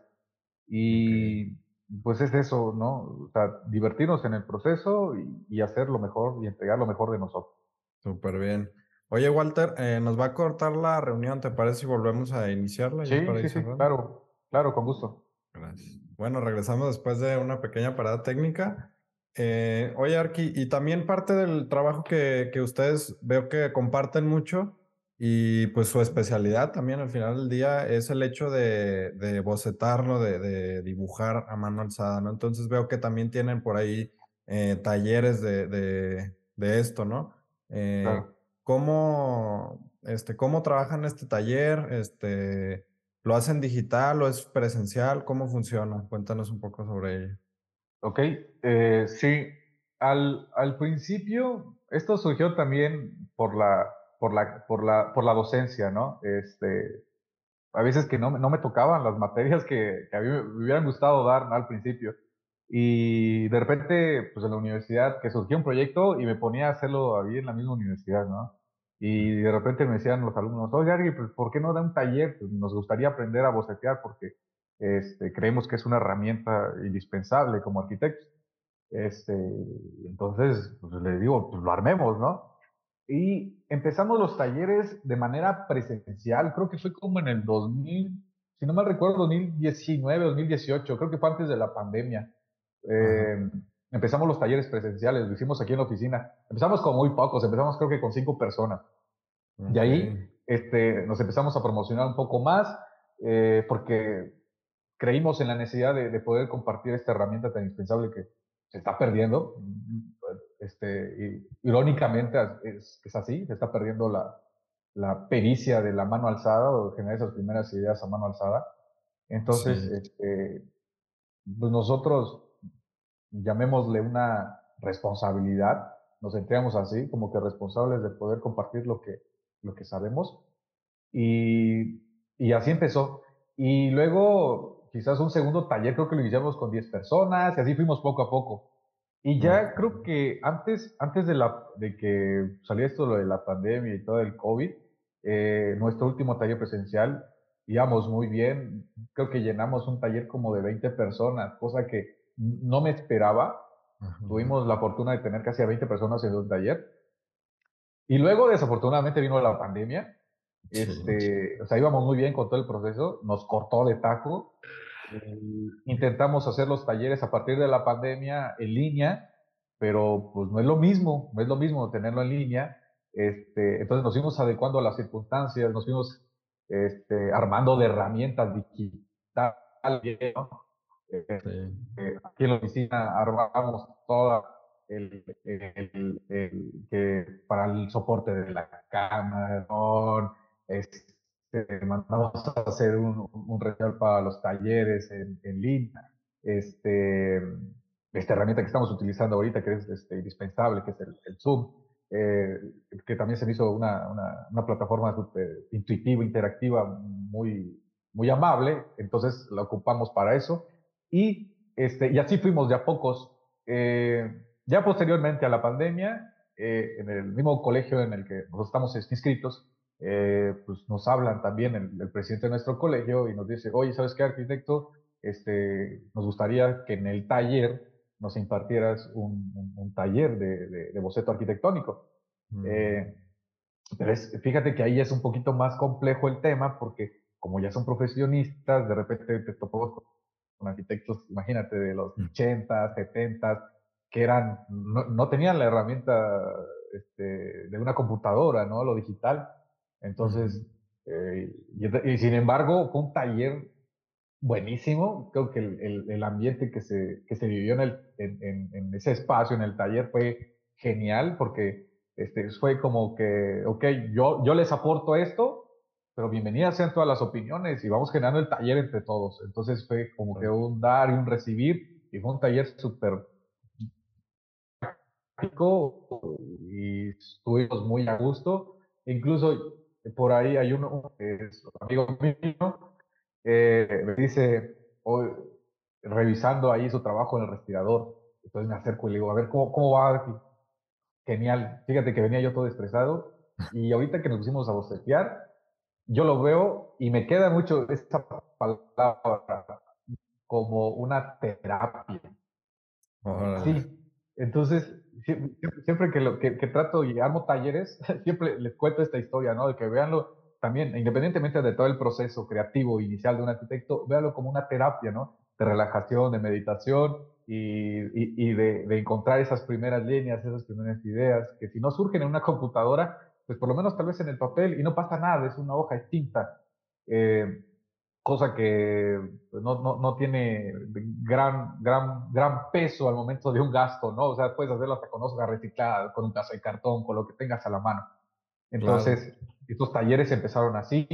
Y pues es eso, ¿no? O sea, divertirnos en el proceso y, y hacer lo mejor y entregar lo mejor de nosotros. Súper bien. Oye, Walter, eh, nos va a cortar la reunión, ¿te parece si volvemos a iniciarla Sí, sí, sí, claro, claro, con gusto. Gracias. Bueno, regresamos después de una pequeña parada técnica. Eh, oye, Arki, y también parte del trabajo que, que ustedes veo que comparten mucho y pues su especialidad también al final del día es el hecho de, de bocetarlo, de, de dibujar a mano alzada, ¿no? Entonces veo que también tienen por ahí eh, talleres de, de, de esto, ¿no? Eh, Claro. ¿cómo, este, cómo trabajan este taller? Este, ¿Lo hacen digital o es presencial? ¿Cómo funciona? Cuéntanos un poco sobre ello. Ok, eh, sí. Al, al principio, esto surgió también por la, por la, por la, por la docencia, ¿no? Este, a veces que no, no me tocaban las materias que, que a me hubieran gustado dar al principio. Y de repente, pues en la universidad, que surgió un proyecto y me ponía a hacerlo ahí en la misma universidad, ¿no? Y de repente me decían los alumnos, oye, Ari, pues ¿por qué no da un taller? Pues nos gustaría aprender a bocetear porque este, creemos que es una herramienta indispensable como arquitectos. Este, entonces, pues le digo, pues lo armemos, ¿no? Y empezamos los talleres de manera presencial, creo que fue como en el 2000, si no mal recuerdo, 2019, 2018, creo que fue antes de la pandemia. Eh, empezamos los talleres presenciales, lo hicimos aquí en la oficina. Empezamos con muy pocos, empezamos creo que con cinco personas. De ok, ahí este, nos empezamos a promocionar un poco más eh, porque creímos en la necesidad de, de poder compartir esta herramienta tan indispensable que se está perdiendo. este, irónicamente es, es, así, se está perdiendo la, la, pericia de la mano alzada o generar esas primeras ideas a mano alzada. Entonces, este, pues nosotros llamémosle una responsabilidad, nos sentíamos así, como que responsables de poder compartir lo que, lo que sabemos. Y, y así empezó. Y luego, quizás un segundo taller, creo que lo iniciamos con 10 personas, y así fuimos poco a poco. Y ya creo que antes, antes de, la, de que saliera esto lo de la pandemia y todo el COVID, eh, nuestro último taller presencial íbamos muy bien. Creo que llenamos un taller como de 20 personas, cosa que no me esperaba. Tuvimos la fortuna de tener casi a 20 personas en un taller. Y luego, desafortunadamente, vino la pandemia. Este, O sea, íbamos muy bien con todo el proceso, nos cortó de taco. intentamos hacer los talleres a partir de la pandemia en línea, pero pues no es lo mismo, no es lo mismo tenerlo en línea. Este, entonces nos fuimos adecuando a las circunstancias, nos fuimos este, armando de herramientas digitales, ¿no? Eh, aquí en la oficina armamos toda el, que para el soporte de la cámara, este, mandamos a hacer un, un para los talleres en, en. Este, esta herramienta que estamos utilizando ahorita, que es este, indispensable, que es el, Zoom, eh, que también se me hizo una, una, una plataforma intuitiva, interactiva, muy, muy amable, entonces la ocupamos para eso. Y, este, y así fuimos de a pocos. Eh, ya posteriormente a la pandemia, eh, en el mismo colegio en el que nosotros estamos inscritos, eh, pues nos hablan también el, presidente de nuestro colegio y nos dice, oye, ¿sabes qué, arquitecto? Este, nos gustaría que en el taller nos impartieras un, un, taller de, de, boceto arquitectónico. Mm. pero fíjate que ahí es un poquito más complejo el tema porque como ya son profesionistas, de repente te topó con arquitectos, imagínate, de los 80, mm. 70, que eran, no, tenían la herramienta este, de una computadora, ¿no? Lo digital. Entonces, eh, y, sin embargo, fue un taller buenísimo. Creo que el, el, ambiente que se, que se vivió en, el, en, en, ese espacio, en el taller, fue genial porque este, fue como que, ok, yo, yo les aporto esto, pero bienvenidas sean todas las opiniones y vamos generando el taller entre todos. Entonces fue como que un dar y un recibir y fue un taller súper y estuvimos muy a gusto. Incluso por ahí hay uno, es un amigo mío, eh, me dice, hoy, revisando ahí su trabajo en el respirador, entonces me acerco y le digo, a ver, ¿cómo, cómo va? Genial. Fíjate que venía yo todo estresado y ahorita que nos pusimos a bocetear, yo lo veo y me queda mucho esta palabra como una terapia. Sí, entonces, siempre, que, lo, que, trato y armo talleres, siempre les cuento esta historia, ¿no? De que veanlo también, independientemente de todo el proceso creativo inicial de un arquitecto, véanlo como una terapia, ¿no? De relajación, de meditación y, y, de, de, encontrar esas primeras líneas, esas primeras ideas, que si no surgen en una computadora, pues por lo menos tal vez en el papel y no pasa nada, es una hoja extinta. Eh, cosa que pues, no, no, no, tiene gran, gran, gran peso al momento de un gasto, ¿no? O sea, puedes hacerlo hasta con hoja reciclada, con un caso de cartón, con lo que tengas a la mano. Entonces, estos talleres empezaron así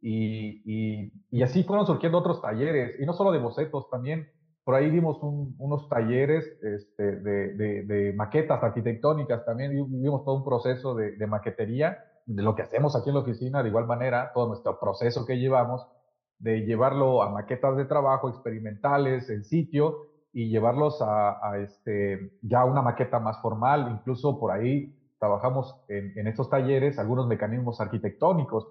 y, y, y, así fueron surgiendo otros talleres, y no solo de bocetos, también por ahí dimos unos talleres este, de, de, maquetas arquitectónicas, también vimos todo un proceso de, de, maquetería, de lo que hacemos aquí en la oficina, de igual manera, todo nuestro proceso que llevamos, de llevarlo a maquetas de trabajo experimentales en sitio y llevarlos a, a este, ya una maqueta más formal, incluso por ahí trabajamos en, en estos talleres algunos mecanismos arquitectónicos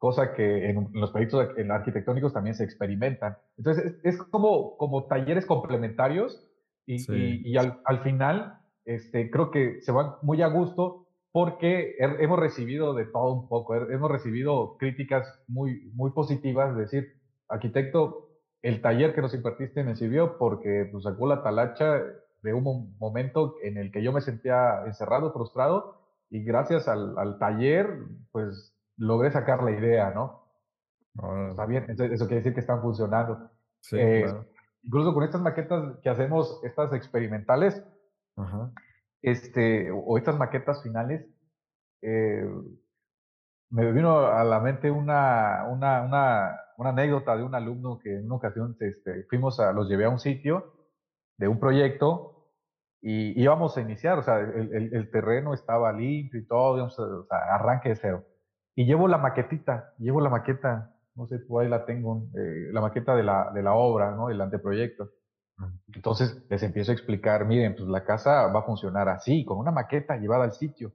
cosa que en, los proyectos arquitectónicos también se experimentan. Entonces, es, como, como talleres complementarios y, y, al, al, final este, creo que se van muy a gusto porque hemos recibido de todo un poco, hemos recibido críticas muy, muy positivas, es decir, arquitecto, el taller que nos impartiste me sirvió porque nos sacó la talacha de un momento en el que yo me sentía encerrado, frustrado, y gracias al, al taller, pues logré sacar la idea, ¿no? Está bien, eso quiere decir que están funcionando. Sí, eh, Incluso con estas maquetas que hacemos, estas experimentales, este, o estas maquetas finales, eh, me vino a la mente una, una, una, una, anécdota de un alumno que en una ocasión este, fuimos a, los llevé a un sitio de un proyecto y íbamos a iniciar, o sea, el, el, terreno estaba limpio y todo, o sea, arranque de cero. Y llevo la maquetita, llevo la maqueta, no sé, tú ahí la tengo, eh, la maqueta de la, de la obra, ¿no? El anteproyecto. Entonces les empiezo a explicar, miren, pues la casa va a funcionar así, con una maqueta llevada al sitio.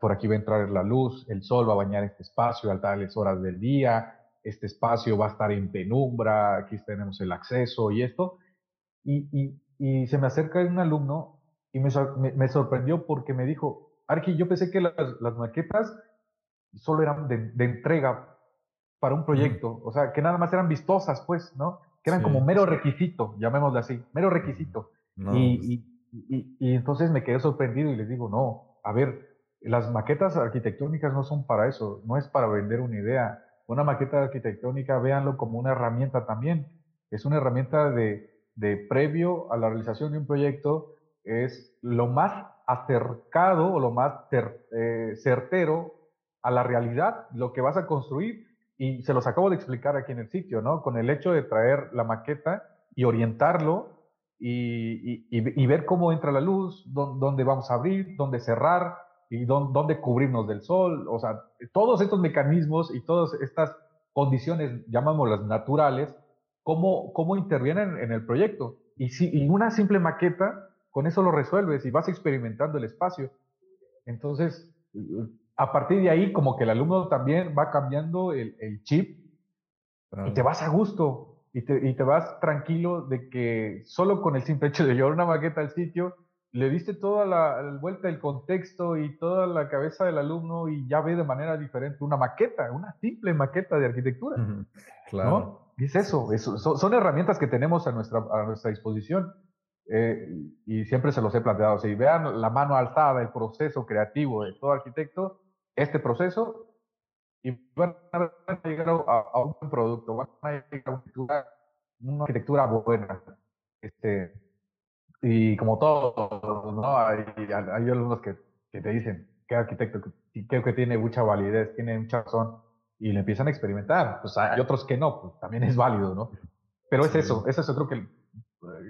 Por aquí va a entrar la luz, el sol va a bañar este espacio a tales horas del día, este espacio va a estar en penumbra, aquí tenemos el acceso y esto. Y, y, se me acerca un alumno y me, me, sorprendió porque me dijo, Arqui, yo pensé que las, las maquetas solo eran de, de, entrega para un proyecto, o sea, que nada más eran vistosas, pues, ¿no? que eran como mero requisito, llamémosle así, mero requisito. Pues y, y, y, entonces me quedé sorprendido y les digo, no, a ver, las maquetas arquitectónicas no son para eso, no es para vender una idea. Una maqueta arquitectónica, véanlo como una herramienta también. Es una herramienta de, de previo a la realización de un proyecto, es lo más acercado o lo más eh, certero a la realidad, lo que vas a construir y se los acabo de explicar aquí en el sitio, ¿no? Con el hecho de traer la maqueta y orientarlo y, y, ver cómo entra la luz, dónde vamos a abrir, dónde cerrar y dónde cubrirnos del sol. O sea, todos estos mecanismos y todas estas condiciones, llamámoslas naturales, cómo, cómo intervienen en el proyecto. Y, si, y una simple maqueta, con eso lo resuelves y vas experimentando el espacio. Entonces, a partir de ahí, como que el alumno también va cambiando el, chip y te vas a gusto y te, y te, vas tranquilo de que solo con el simple hecho de llevar una maqueta al sitio, le diste toda la, vuelta del contexto y toda la cabeza del alumno y ya ve de manera diferente una maqueta, una simple maqueta de arquitectura. Claro. Y es eso, son, herramientas que tenemos a nuestra, a nuestra disposición. Eh, y siempre se los he planteado. Si vean la mano alzada, el proceso creativo de todo arquitecto, este proceso y van a llegar a, un buen producto, van a llegar a una arquitectura, buena. Este, y como todo, ¿no? hay, hay algunos que, que, te dicen que arquitecto creo que tiene mucha validez, tiene mucha razón, y le empiezan a experimentar. Pues hay otros que no, pues también es válido, ¿no? Pero es eso, es eso, creo que,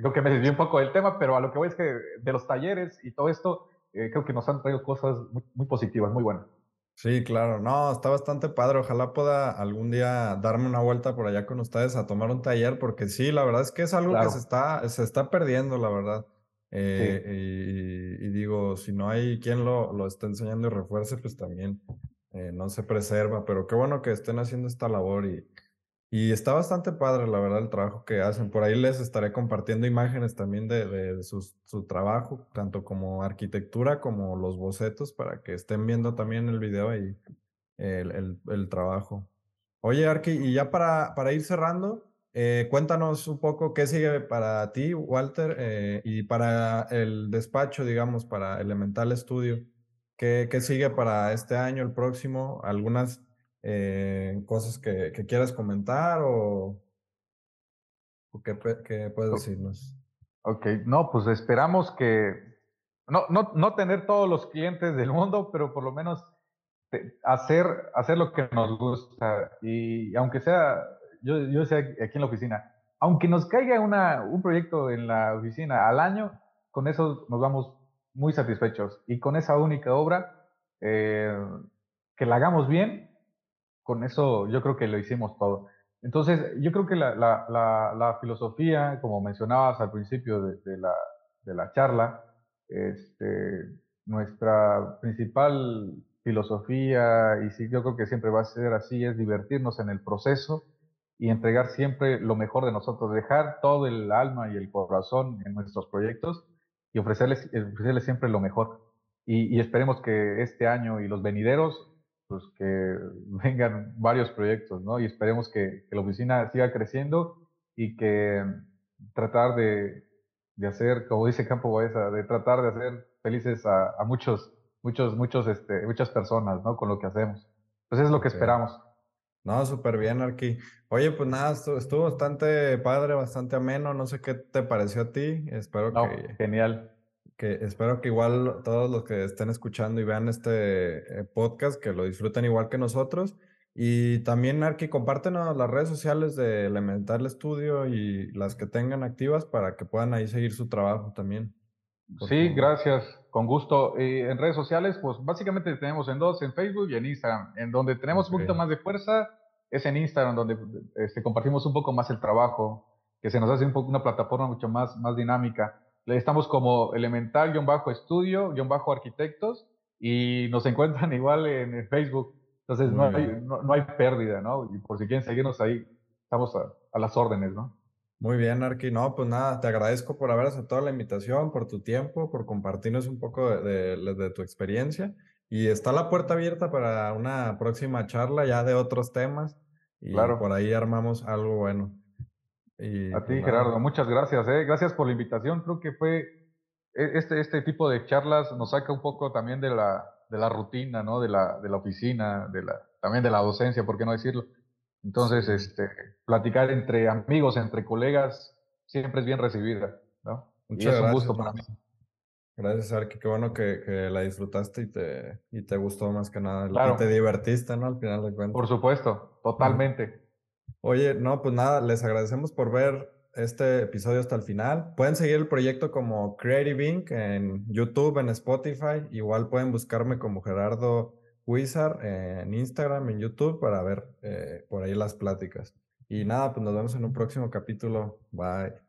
creo que me desvié un poco del tema, pero a lo que voy es que de los talleres y todo esto, eh, creo que nos han traído cosas muy, muy positivas, muy buenas. Sí, claro, no, está bastante padre. Ojalá pueda algún día darme una vuelta por allá con ustedes a tomar un taller, porque sí, la verdad es que es algo que se está, se está perdiendo, la verdad. Eh, y, digo, si no hay quien lo, lo esté enseñando y refuerce, pues también eh, no se preserva, pero qué bueno que estén haciendo esta labor y, y está bastante padre, la verdad, el trabajo que hacen. Por ahí les estaré compartiendo imágenes también de, de, su trabajo, tanto como arquitectura como los bocetos, para que estén viendo también el video y el, el, el trabajo. Oye, Arki, y ya para, para ir cerrando, eh, cuéntanos un poco qué sigue para ti, Walter, eh, y para el despacho, digamos, para Elemental Studio. ¿Qué, ¿Qué sigue para este año, el próximo? Algunas eh, cosas que, quieras comentar o, qué, puedes decirnos. Ok, no, pues esperamos que, no, no, no tener todos los clientes del mundo, pero por lo menos hacer, hacer lo que nos gusta. Y aunque sea, yo, yo sé aquí en la oficina, aunque nos caiga una, un proyecto en la oficina al año, con eso nos vamos muy satisfechos. Y con esa única obra, eh, que la hagamos bien, con eso yo creo que lo hicimos todo. Entonces, yo creo que la, la, filosofía, como mencionabas al principio de, la, de la, charla, este, nuestra principal filosofía, y sí, yo creo que siempre va a ser así, es divertirnos en el proceso y entregar siempre lo mejor de nosotros, dejar todo el alma y el corazón en nuestros proyectos y ofrecerles, ofrecerles siempre lo mejor. Y esperemos que este año y los venideros pues que vengan varios proyectos, ¿no? Y esperemos que, la oficina siga creciendo y que tratar de, de, hacer, como dice Campo Baeza, de tratar de hacer felices a, muchos, muchos, muchos, este, muchas personas, ¿no? Con lo que hacemos. Pues es lo que esperamos. No, súper bien, Arqui. Oye, pues nada, estuvo, bastante padre, bastante ameno. No sé qué te pareció a ti. Espero que. Genial. Que espero que igual todos los que estén escuchando y vean este eh, podcast, que lo disfruten igual que nosotros. Y también, Arki, compártenos las redes sociales de Elemental Studio y las que tengan activas para que puedan ahí seguir su trabajo también. Sí, gracias, con gusto. en redes sociales, pues básicamente tenemos en dos, en Facebook y en Instagram. En donde tenemos un poquito más de fuerza es en Instagram, donde este, compartimos un poco más el trabajo, que se nos hace un poco una plataforma mucho más, más dinámica. Estamos como elemental-estudio-arquitectos y nos encuentran igual en, Facebook. Entonces no hay, no, hay, pérdida, ¿no? Y por si quieren seguirnos ahí, estamos a, a las órdenes, ¿no? Muy bien, Arqui. No, pues nada, te agradezco por haber aceptado la invitación, por tu tiempo, por compartirnos un poco de, de, tu experiencia. Y está la puerta abierta para una próxima charla ya de otros temas. Y claro. por ahí armamos algo bueno. Y, a ti, pues Gerardo, muchas gracias. ¿eh? Gracias por la invitación. Creo que fue e, este, este tipo de charlas nos saca un poco también de la, de la rutina, ¿no? De la, de la oficina, de la, también de la docencia, ¿por qué no decirlo? Entonces, este, platicar entre amigos, entre colegas, siempre es bien recibida, ¿no? Muchas es un gusto para mí. Gracias, Arki. Qué bueno que, que, la disfrutaste y te, y te gustó más que nada. Claro. Y te divertiste, ¿no? Al final de cuentas. Por supuesto, totalmente. Oye, no, pues nada, les agradecemos por ver este episodio hasta el final. Pueden seguir el proyecto como Creative Inc. en YouTube, en Spotify. Igual pueden buscarme como Gerardo Wizard en Instagram, en YouTube, para ver eh, por ahí las pláticas. Y nada, pues nos vemos en un próximo capítulo. Bye.